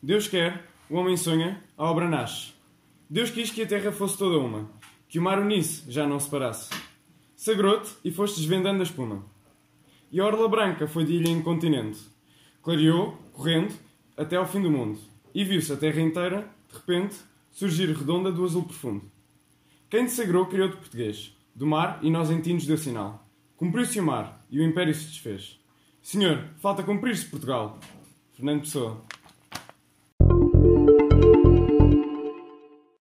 Deus quer, o homem sonha, a obra nasce. Deus quis que a terra fosse toda uma, que o mar unisse, já não se parasse. Sagrou-te e foste desvendando a espuma. E a orla branca foi de ilha em continente. Clareou, correndo, até ao fim do mundo. E viu-se a terra inteira, de repente, surgir redonda do azul profundo. Quem te sagrou criou-te português. Do mar e nós em ti nos deu sinal. Cumpriu-se o mar e o império se desfez. Senhor, falta cumprir-se Portugal. Fernando Pessoa.